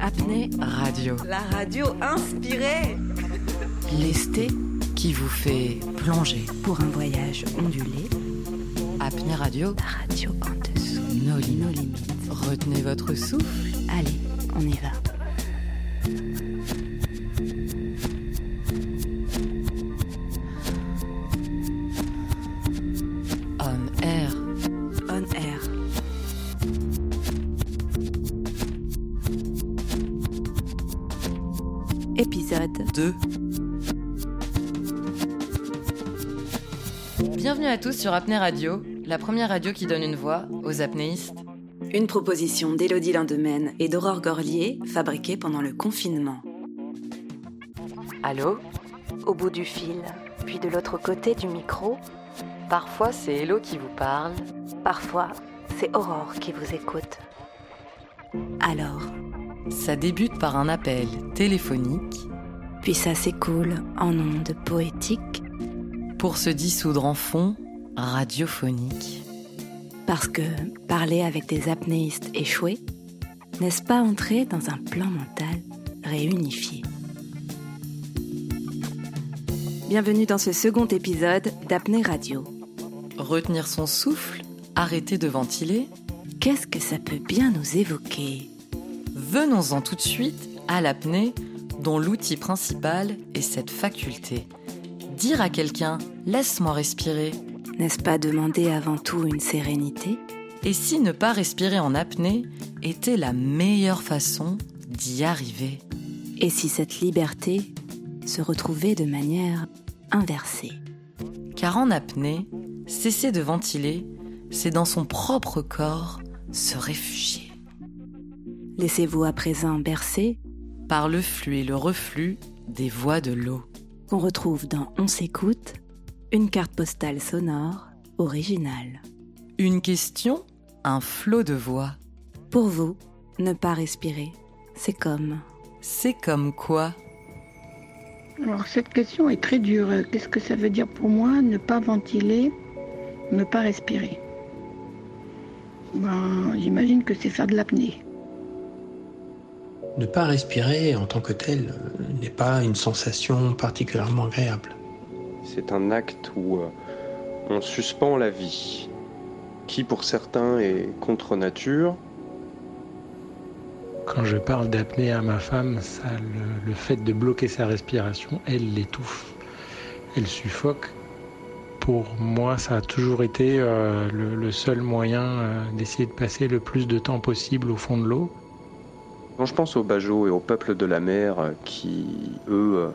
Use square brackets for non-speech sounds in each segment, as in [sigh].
Apnée Radio. La radio inspirée. Lesté qui vous fait plonger. Pour un voyage ondulé. Apnée Radio. La radio en dessous. Nos limites. Retenez votre souffle. Allez, on y va. 2. Bienvenue à tous sur Apnée Radio, la première radio qui donne une voix aux apnéistes. Une proposition d'Élodie Lindemaine et d'Aurore Gorlier, fabriquée pendant le confinement. Allô? Au bout du fil, puis de l'autre côté du micro, Parfois c'est Hello qui vous parle. parfois c'est Aurore qui vous écoute. Alors, Ça débute par un appel téléphonique puis ça s'écoule en ondes poétiques, pour se dissoudre en fond radiophonique. parce que parler avec des apnéistes échoués, n'est-ce pas entrer dans un plan mental réunifié? Bienvenue dans ce second épisode d'Apnée Radio. Retenir son souffle, arrêter de ventiler, Qu'est-ce que ça peut bien nous évoquer? Venons-en tout de suite à l'apnée dont l'outil principal est cette faculté. Dire à quelqu'un Laisse-moi respirer N'est-ce pas demander avant tout une sérénité? Et si ne pas respirer en apnée était la meilleure façon d'y arriver? Et si cette liberté se retrouvait de manière inversée? Car en apnée, cesser de ventiler, c'est dans son propre corps se réfugier. Laissez-vous à présent bercer Par le flux et le reflux des voies de l'eau. qu'on retrouve dans On s'écoute, une carte postale sonore originale. Une question, un flot de voix. Pour vous, ne pas respirer, c'est comme C'est comme quoi? Alors cette question est très dure. Qu'est-ce que ça veut dire pour moi ne pas ventiler, ne pas respirer? Ben, J'imagine que c'est faire de l'apnée. Ne pas respirer en tant que tel euh, n'est pas une sensation particulièrement agréable. C'est un acte où euh, on suspend la vie, qui pour certains est contre nature. Quand je parle d'apnée à ma femme, ça, le, le fait de bloquer sa respiration, elle l'étouffe, elle suffoque. Pour moi, ça a toujours été euh, le, le seul moyen euh, d'essayer de passer le plus de temps possible au fond de l'eau. Quand je pense aux Bajots et aux peuples de la mer euh, qui, eux, euh,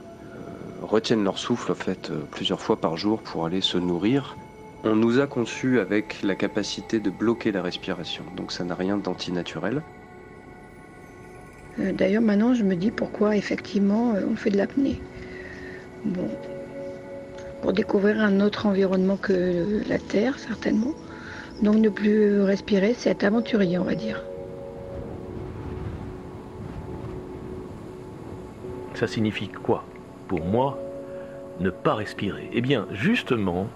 retiennent leur souffle fait, euh, plusieurs fois par jour pour aller se nourrir, on nous a conçus avec la capacité de bloquer la respiration. Donc ça n'a rien d'antinaturel. D'ailleurs, maintenant, je me dis pourquoi effectivement on fait de l'apnée. Bon, pour découvrir un autre environnement que la Terre, certainement. Donc ne plus respirer, c'est être aventurier, on va dire. Ça signifie quoi Pour moi, ne pas respirer? Eh bien, justement,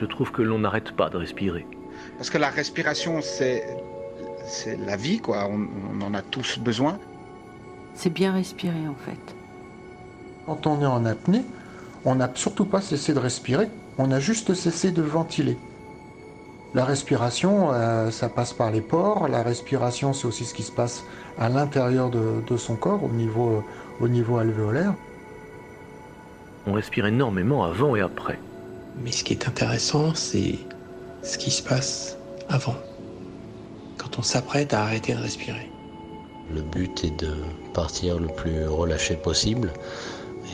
je trouve que l'on n'arrête pas de respirer. Parce que la respiration, c'est c'est la vie, quoi. On, on en a tous besoin. C'est bien respirer en fait. Quand on est en apnée, on n'a surtout pas cessé de respirer, on a juste cessé de ventiler. La respiration, euh, ça passe par les pores. La respiration, c'est aussi ce qui se passe à l'intérieur de, de son corps, au niveau, euh, au niveau alvéolaire. On respire énormément avant et après. Mais ce qui est intéressant, c'est ce qui se passe avant. Quand on s'apprête à arrêter de respirer. Le but est de partir le plus relâché possible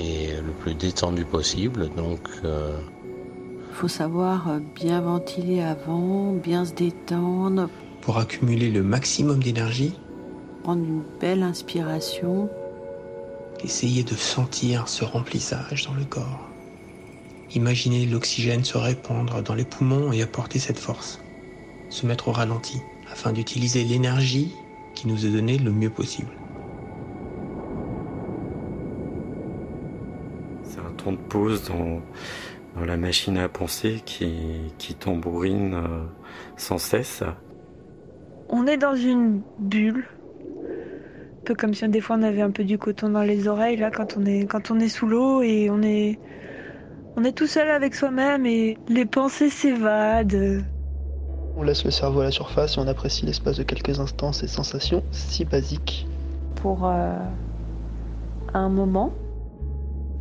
et le plus détendu possible. Donc, euh, faut savoir euh, bien ventiler avant, bien se détendre, Pour accumuler le maximum d'énergie, prendre une belle inspiration. essayer de sentir ce remplissage dans le corps. Imaginez l'oxygène se répandre dans les poumons et apporter cette force. Se mettre au ralenti afin d'utiliser l'énergie qui nous est donnée le mieux possible. C'est un temps de pause dans la machine à penser qui, qui tambourine euh, sans cesse. on est dans une bulle. Un peu comme si des fois on avait un peu du coton dans les oreilles là quand on est quand on est sous l'eau et on est on est tout seul avec soi-même et les pensées s'évadent. On laisse le cerveau à la surface et on apprécie l'espace de quelques instants ces sensations si basiques. Pour euh, un moment.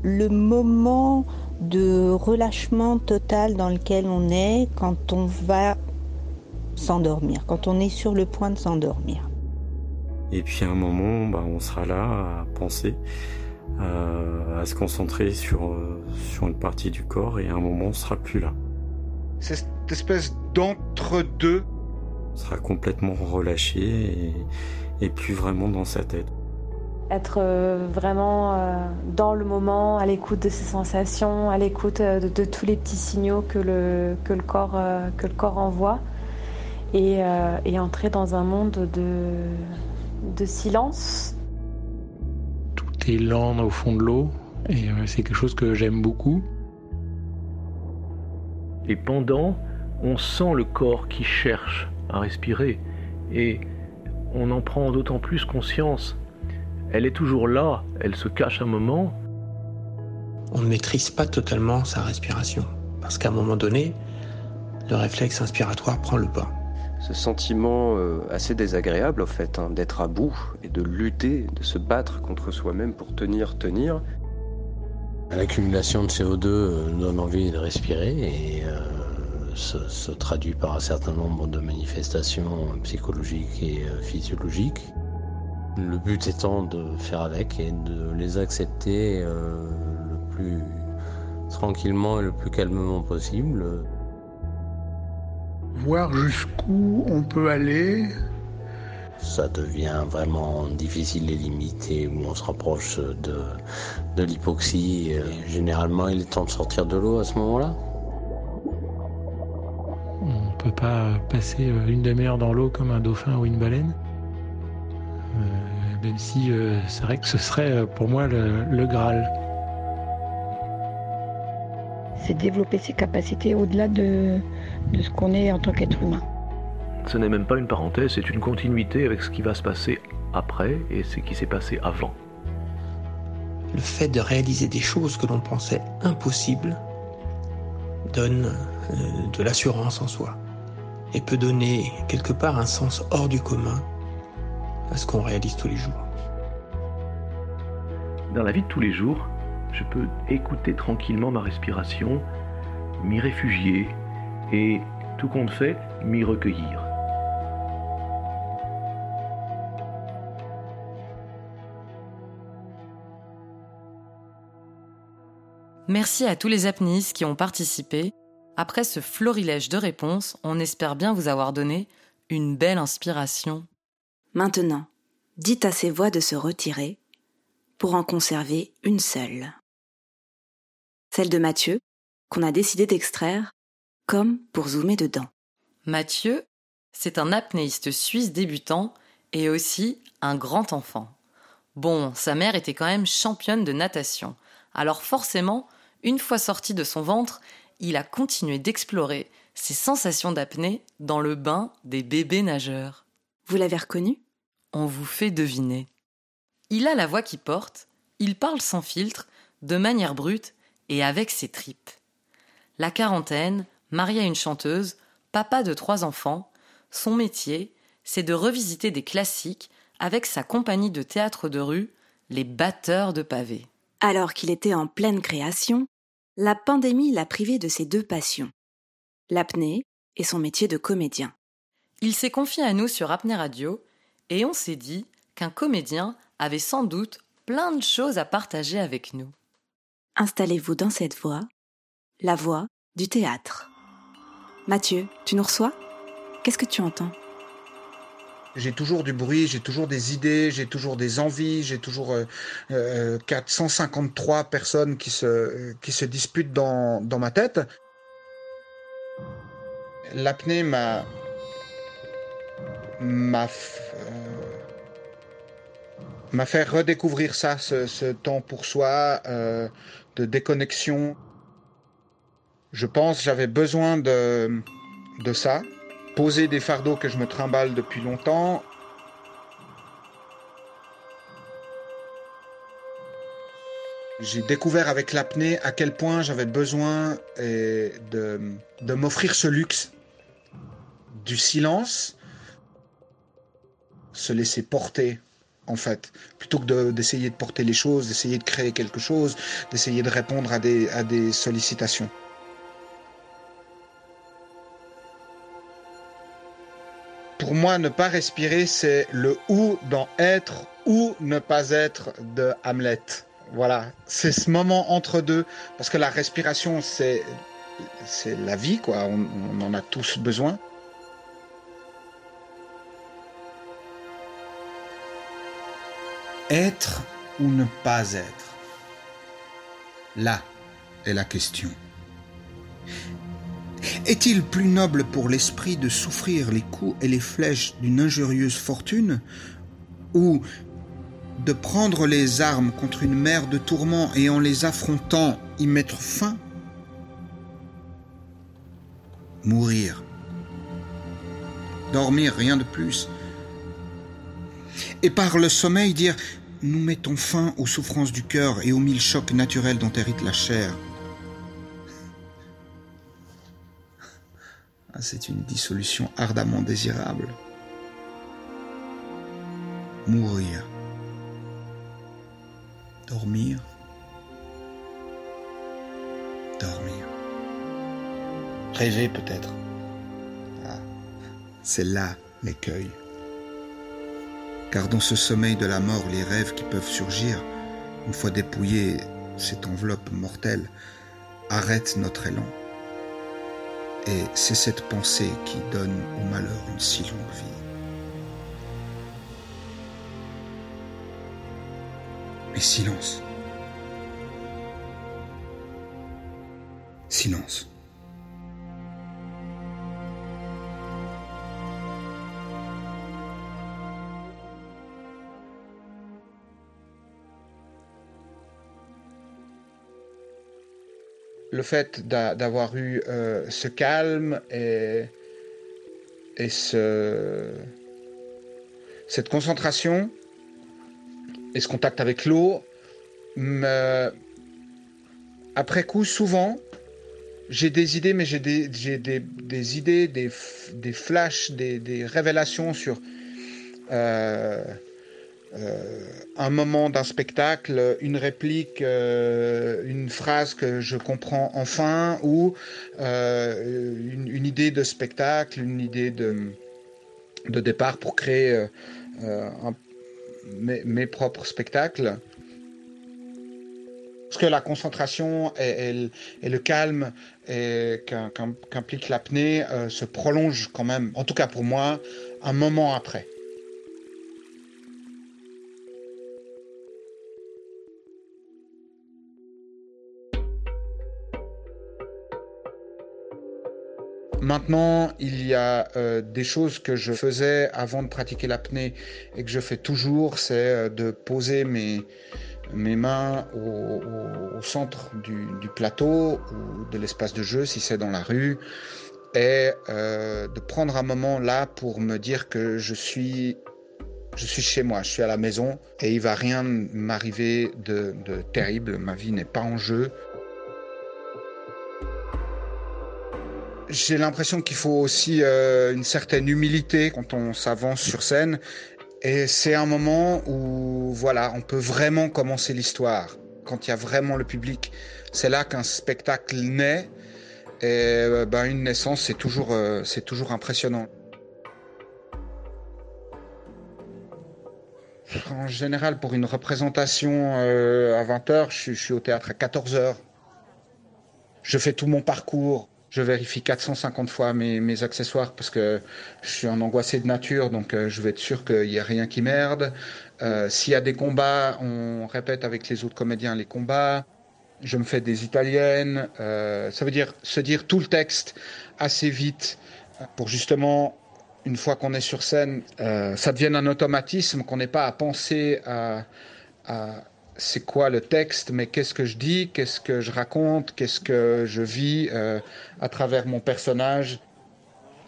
Le moment de relâchement total dans lequel on est quand on va s'endormir, quand on est sur le point de s'endormir. Et puis à un moment, bah, on sera là à penser, à, à se concentrer sur, euh, sur une partie du corps et à un moment, on sera plus là. C'est cette espèce d'entre-deux. On sera complètement relâché et, et plus vraiment dans sa tête être euh, vraiment euh, dans le moment, à l'écoute de ses sensations, à l'écoute euh, de, de, tous les petits signaux que le, que le, corps, que le corps envoie, et, et entrer dans un monde de, de silence. Tout est lent au fond de l'eau, et c'est quelque chose que j'aime beaucoup. Et pendant, on sent le corps qui cherche à respirer, et on en prend d'autant plus conscience elle est toujours là, elle se cache un moment. On ne maîtrise pas totalement sa respiration, parce qu'à un moment donné, le réflexe inspiratoire prend le pas. Ce sentiment euh, assez désagréable, en fait, hein, d'être à bout et de lutter, de se battre contre soi-même pour tenir, tenir. L'accumulation de CO2 euh, donne envie de respirer et euh, se, se, traduit par un certain nombre de manifestations psychologiques et physiologiques. Le but étant de faire avec et de les accepter euh, le plus tranquillement et le plus calmement possible. Voir jusqu'où on peut aller. Ça devient vraiment difficile les limites et où on se rapproche de, de l'hypoxie. Généralement, il est temps de sortir de l'eau à ce moment-là. On ne peut pas passer une demi-heure dans l'eau comme un dauphin ou une baleine même si euh, c'est vrai que ce serait euh, pour moi le, le Graal. C'est développer ses capacités au-delà de, de ce qu'on est en tant qu'être humain. Ce n'est même pas une parenthèse, c'est une continuité avec ce qui va se passer après et ce qui s'est passé avant. Le fait de réaliser des choses que l'on pensait impossibles donne euh, de l'assurance en soi et peut donner quelque part un sens hors du commun à ce qu'on réalise tous les jours. Dans la vie de tous les jours, je peux écouter tranquillement ma respiration, m'y réfugier et, tout compte fait, m'y recueillir. Merci à tous les apnéistes qui ont participé. Après ce florilège de réponses, on espère bien vous avoir donné une belle inspiration. Maintenant, dites à ces voix de se retirer pour en conserver une seule. Celle de Mathieu, qu'on a décidé d'extraire, comme pour zoomer dedans. Mathieu, c'est un apnéiste suisse débutant et aussi un grand enfant. Bon, sa mère était quand même championne de natation, alors forcément, une fois sorti de son ventre, il a continué d'explorer ses sensations d'apnée dans le bain des bébés nageurs. Vous l'avez reconnu? On vous fait deviner. Il a la voix qui porte, il parle sans filtre, de manière brute et avec ses tripes. La quarantaine, marié à une chanteuse, papa de trois enfants, son métier, c'est de revisiter des classiques avec sa compagnie de théâtre de rue, les batteurs de pavés. Alors qu'il était en pleine création, la pandémie l'a privé de ses deux passions, l'apnée et son métier de comédien. Il s'est confié à nous sur Apnée Radio et on s'est dit qu'un comédien avait sans doute plein de choses à partager avec nous. Installez-vous dans cette voie, la voie du théâtre. Mathieu, tu nous reçois? Qu'est-ce que tu entends? J'ai toujours du bruit, j'ai toujours des idées, j'ai toujours des envies, j'ai toujours euh, euh, 453 personnes qui se, qui se disputent dans, dans ma tête. L'apnée m'a m'a m'a fait redécouvrir ça, ce, temps pour soi, euh, de déconnexion. Je pense j'avais besoin de, de ça poser des fardeaux que je me trimballe depuis longtemps. J'ai découvert avec l'apnée à quel point j'avais besoin de, de m'offrir ce luxe du silence, se laisser porter en fait, plutôt que d'essayer de, porter les choses, d'essayer de créer quelque chose, d'essayer de répondre à des, à des sollicitations. Pour moi, ne pas respirer, c'est le ou dans être ou ne pas être de Hamlet. Voilà, c'est ce moment entre deux, parce que la respiration, c'est la vie, quoi. On en a tous besoin. Être ou ne pas être? Là est la question. Est-il plus noble pour l'esprit de souffrir les coups et les flèches d'une injurieuse fortune ou de prendre les armes contre une mer de tourments et en les affrontant y mettre fin? Mourir. Dormir, rien de plus. Et par le sommeil dire nous mettons fin aux souffrances du cœur et aux mille chocs naturels dont hérite la chair. Ah, c'est une dissolution ardemment désirable. Mourir. Dormir. Dormir. Rêver peut-être. Ah, c'est là l'écueil. Car dans ce sommeil de la mort, les rêves qui peuvent surgir, une fois dépouillée cette enveloppe mortelle, arrêtent notre élan. Et c'est cette pensée qui donne au malheur une si longue vie. Mais silence. Silence. Le fait d'avoir eu euh, ce calme et, et ce, cette concentration et ce contact avec l'eau, après coup, souvent, j'ai des idées, mais j'ai des, idées, des, flashs, des, révélations sur euh, un moment d'un spectacle, une réplique, euh, une phrase que je comprends enfin, ou euh, une, idée de spectacle, une idée de, de départ pour créer mes, propres spectacles. Parce que la concentration et, le calme qu'implique l'apnée se prolongent quand même, en tout cas pour moi, un moment après. Maintenant, il y a euh, des choses que je faisais avant de pratiquer l'apnée et que je fais toujours, c'est euh, de poser mes, mains au, centre du, plateau ou de l'espace de jeu, si c'est dans la rue, et euh, de prendre un moment là pour me dire que je suis, je suis chez moi, je suis à la maison et il va rien m'arriver de terrible, ma vie n'est pas en jeu. J'ai l'impression qu'il faut aussi euh, une certaine humilité quand on s'avance sur scène. Et c'est un moment où, voilà, on peut vraiment commencer l'histoire. Quand il y a vraiment le public, c'est là qu'un spectacle naît. Et euh, ben, une naissance, c'est toujours, euh, c'est toujours impressionnant. En général, pour une représentation à 20h, je, je suis au théâtre à 14h. Je fais tout mon parcours je vérifie 450 fois mes, accessoires parce que je suis un angoissé de nature, donc euh, je vais être sûr qu'il n'y a rien qui merde. Euh, s'il y a des combats, on répète avec les autres comédiens les combats. Je me fais des italiennes. Euh, ça veut dire se dire tout le texte assez vite pour justement, une fois qu'on est sur scène, ça devienne un automatisme, qu'on n'ait pas à penser à c'est quoi le texte, mais qu'est-ce que je dis, qu'est-ce que je raconte, qu'est-ce que je vis euh, à travers mon personnage.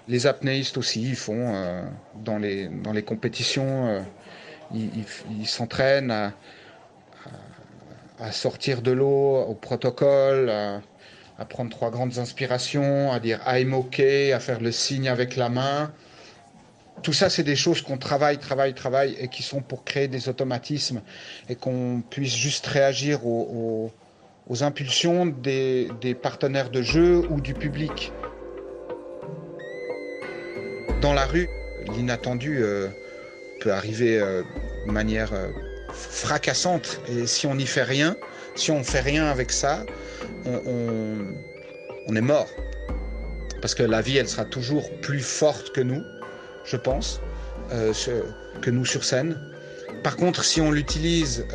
Les apnéistes aussi, ils font euh, dans, les, compétitions, euh, ils s'entraînent à, sortir de l'eau au protocole, à, à, prendre trois grandes inspirations, à dire I'm OK, à faire le signe avec la main. Tout ça, c'est des choses qu'on travaille, travaille, travaille et qui sont pour créer des automatismes et qu'on puisse juste réagir aux, impulsions des, partenaires de jeu ou du public dans la rue, l'inattendu euh, peut arriver euh, de manière euh, fracassante. Et si on n'y fait rien, si on ne fait rien avec ça, on, est mort. Parce que la vie, elle sera toujours plus forte que nous, je pense, que nous sur scène. Par contre, si on l'utilise,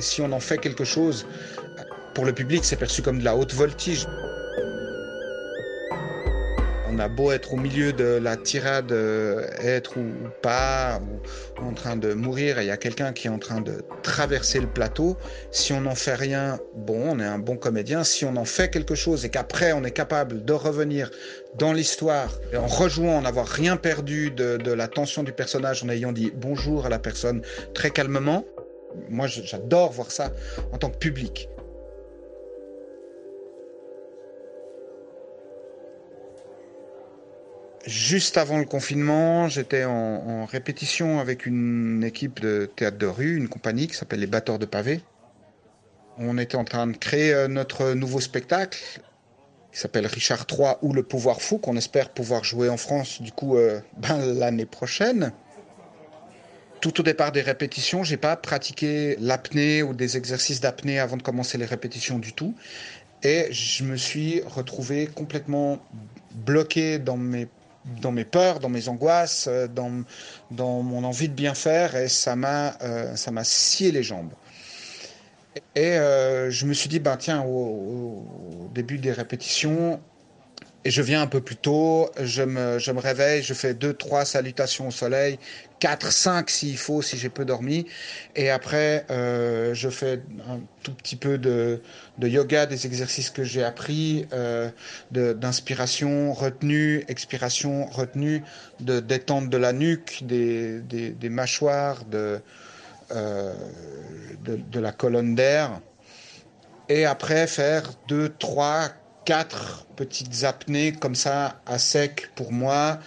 si on en fait quelque chose, pour le public, c'est perçu comme de la haute voltige on a beau être au milieu de la tirade, euh, être ou, pas, ou, en train de mourir, et il y a quelqu'un qui est en train de traverser le plateau, si on n'en fait rien, bon, on est un bon comédien. Si on en fait quelque chose et qu'après on est capable de revenir dans l'histoire, en rejouant, en n'avoir rien perdu de, de la tension du personnage, en ayant dit bonjour à la personne très calmement, moi j'adore voir ça en tant que public. Juste avant le confinement, j'étais en, répétition avec une équipe de théâtre de rue, une compagnie qui s'appelle les Batteurs de Pavés. On était en train de créer euh, notre nouveau spectacle qui s'appelle Richard III ou Le Pouvoir Fou, qu'on espère pouvoir jouer en France du coup euh, [laughs] ben, l'année prochaine. Tout au départ des répétitions, j'ai pas pratiqué l'apnée ou des exercices d'apnée avant de commencer les répétitions du tout. Et je me suis retrouvé complètement bloqué dans mes dans mes peurs, dans mes angoisses, euh, dans, dans mon envie de bien faire, et ça m'a euh, ça m'a scié les jambes. Et euh, je me suis dit, ben tiens, au, début des répétitions, et je viens un peu plus tôt, je me, je me réveille, je fais deux, trois salutations au soleil, quatre, cinq s'il faut, si j'ai peu dormi. Et après, euh, je fais un tout petit peu de, de yoga, des exercices que j'ai appris, euh, d'inspiration, retenue, expiration, retenue, de détente de la nuque, des, des, des mâchoires, de, euh, de, de la colonne d'air. Et après, faire deux, trois, quatre petites apnées comme ça à sec pour moi,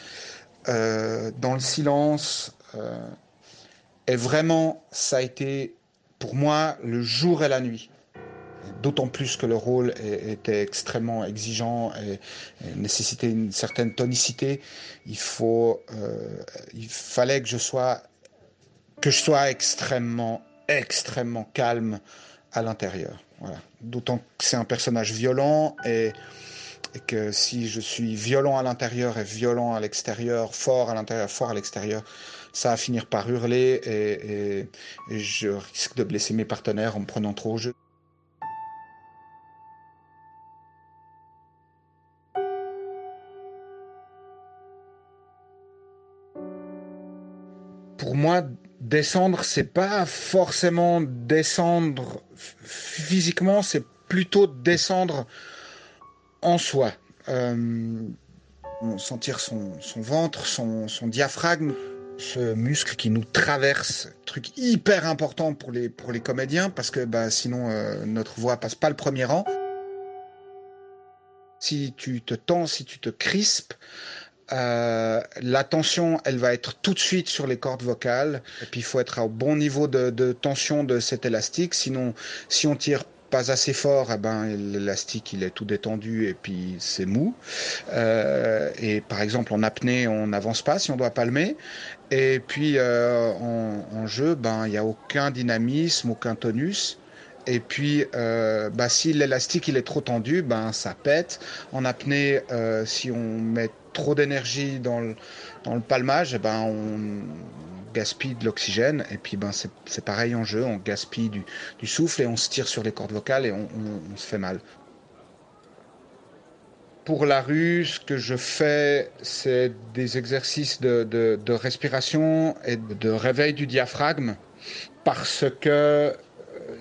euh, dans le silence. Euh, et vraiment, ça a été pour moi le jour et la nuit. D'autant plus que le rôle était extrêmement exigeant et, nécessitait une certaine tonicité. Il faut, euh, il fallait que je sois, que je sois extrêmement, extrêmement calme à l'intérieur. Voilà. D'autant que c'est un personnage violent et, que si je suis violent à l'intérieur et violent à l'extérieur, fort à l'intérieur, fort à l'extérieur, ça va finir par hurler et, et, je risque de blesser mes partenaires en me prenant trop au jeu. Descendre, c'est pas forcément descendre physiquement, c'est plutôt descendre en soi. Euh, sentir son, ventre, son, diaphragme, ce muscle qui nous traverse, truc hyper important pour les, pour comédiens, parce que bah, sinon euh, notre voix passe pas le premier rang. Si tu te tends, si tu te crispes, euh, la tension, elle va être tout de suite sur les cordes vocales. Et puis il faut être au bon niveau de, tension de cet élastique. Sinon, si on tire pas assez fort, eh ben, l'élastique il est tout détendu et puis c'est mou. Euh, et par exemple en apnée, on n'avance pas si on doit palmer. Et puis euh, en, jeu, ben il n'y a aucun dynamisme, aucun tonus. Et puis, euh, bah, si l'élastique il est trop tendu, ben ça pète. En apnée, si on met trop d'énergie dans le, palmage, eh ben on gaspille de l'oxygène. Et puis ben c'est pareil en jeu, on gaspille du, souffle et on se tire sur les cordes vocales et on, se fait mal. Pour la rue, ce que je fais, c'est des exercices de, respiration et de réveil du diaphragme parce que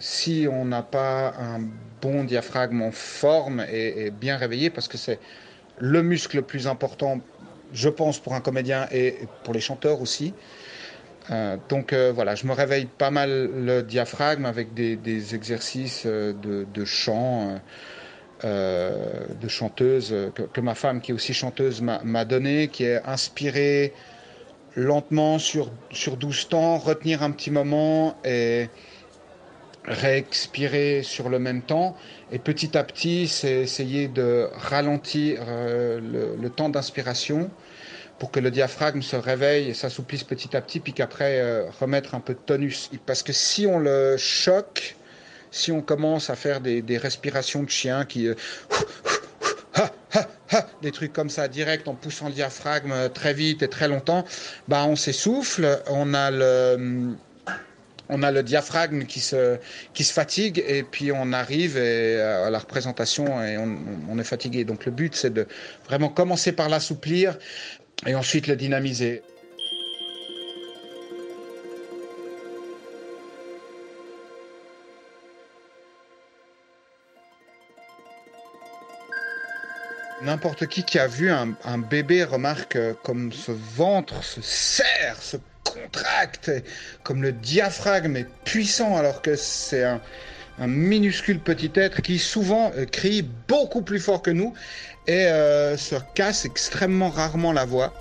si on n'a pas un bon diaphragme en forme et, bien réveillé, parce que c'est le muscle le plus important je pense, pour un comédien et pour les chanteurs aussi. Euh, donc euh, voilà, je me réveille pas mal le diaphragme avec des, exercices euh, de, chant, de chanteuse, que, ma femme qui est aussi chanteuse m'a donné, qui est inspiré lentement sur, sur 12 temps, retenir un petit moment et réexpirer sur le même temps. Et petit à petit, c'est essayer de ralentir le temps d'inspiration pour que le diaphragme se réveille et s'assouplisse petit à petit, puis qu'après euh, remettre un peu de tonus. Parce que si on le choque, si on commence à faire des, respirations de chien qui... Euh, [laughs] des trucs comme ça direct en poussant le diaphragme euh, très vite et très longtemps, bah on s'essouffle, on a le on a le diaphragme qui se, fatigue et puis on arrive à la représentation et on, est fatigué. Donc le but c'est de vraiment commencer par l'assouplir, et ensuite le dynamiser. N'importe qui qui a vu un, bébé remarque euh, comme ce ventre se serre, se contracte, comme le diaphragme est puissant alors que c'est un, minuscule petit être qui souvent euh, crie beaucoup plus fort que nous et euh, se casse extrêmement rarement la voix.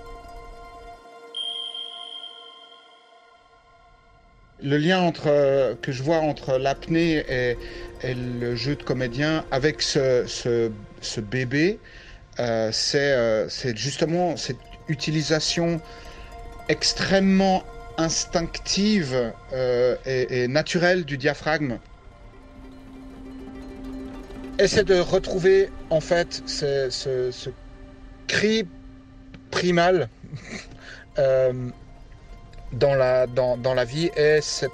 Le lien entre, euh, que je vois entre l'apnée et, le jeu de comédien avec ce, bébé, c'est justement cette utilisation extrêmement instinctive et, et naturelle du diaphragme essaie de retrouver en fait ce, cri primal [laughs] euh, dans, la, dans, la vie et cette,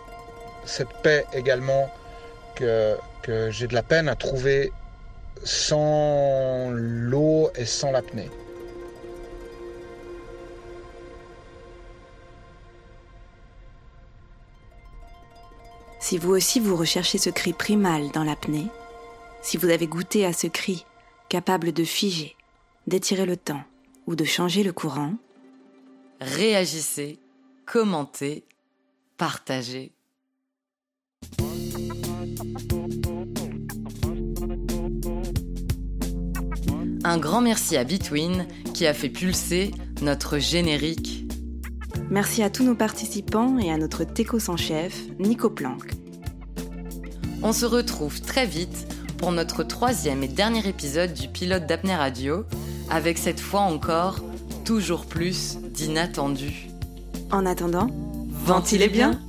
paix également que, que j'ai de la peine à trouver sans l'eau et sans l'apnée. Si vous aussi vous recherchez ce cri primal dans l'apnée, si vous avez goûté à ce cri, capable de figer, d'étirer le temps ou de changer le courant, réagissez, commentez, partagez. Un grand merci à Between qui a fait pulser notre générique. Merci à tous nos participants et à notre teco sans chef, Nico Planck. On se retrouve très vite pour notre troisième et dernier épisode du pilote d'Apnée Radio, avec cette fois encore toujours plus d'inattendu. En attendant, ventilez bien.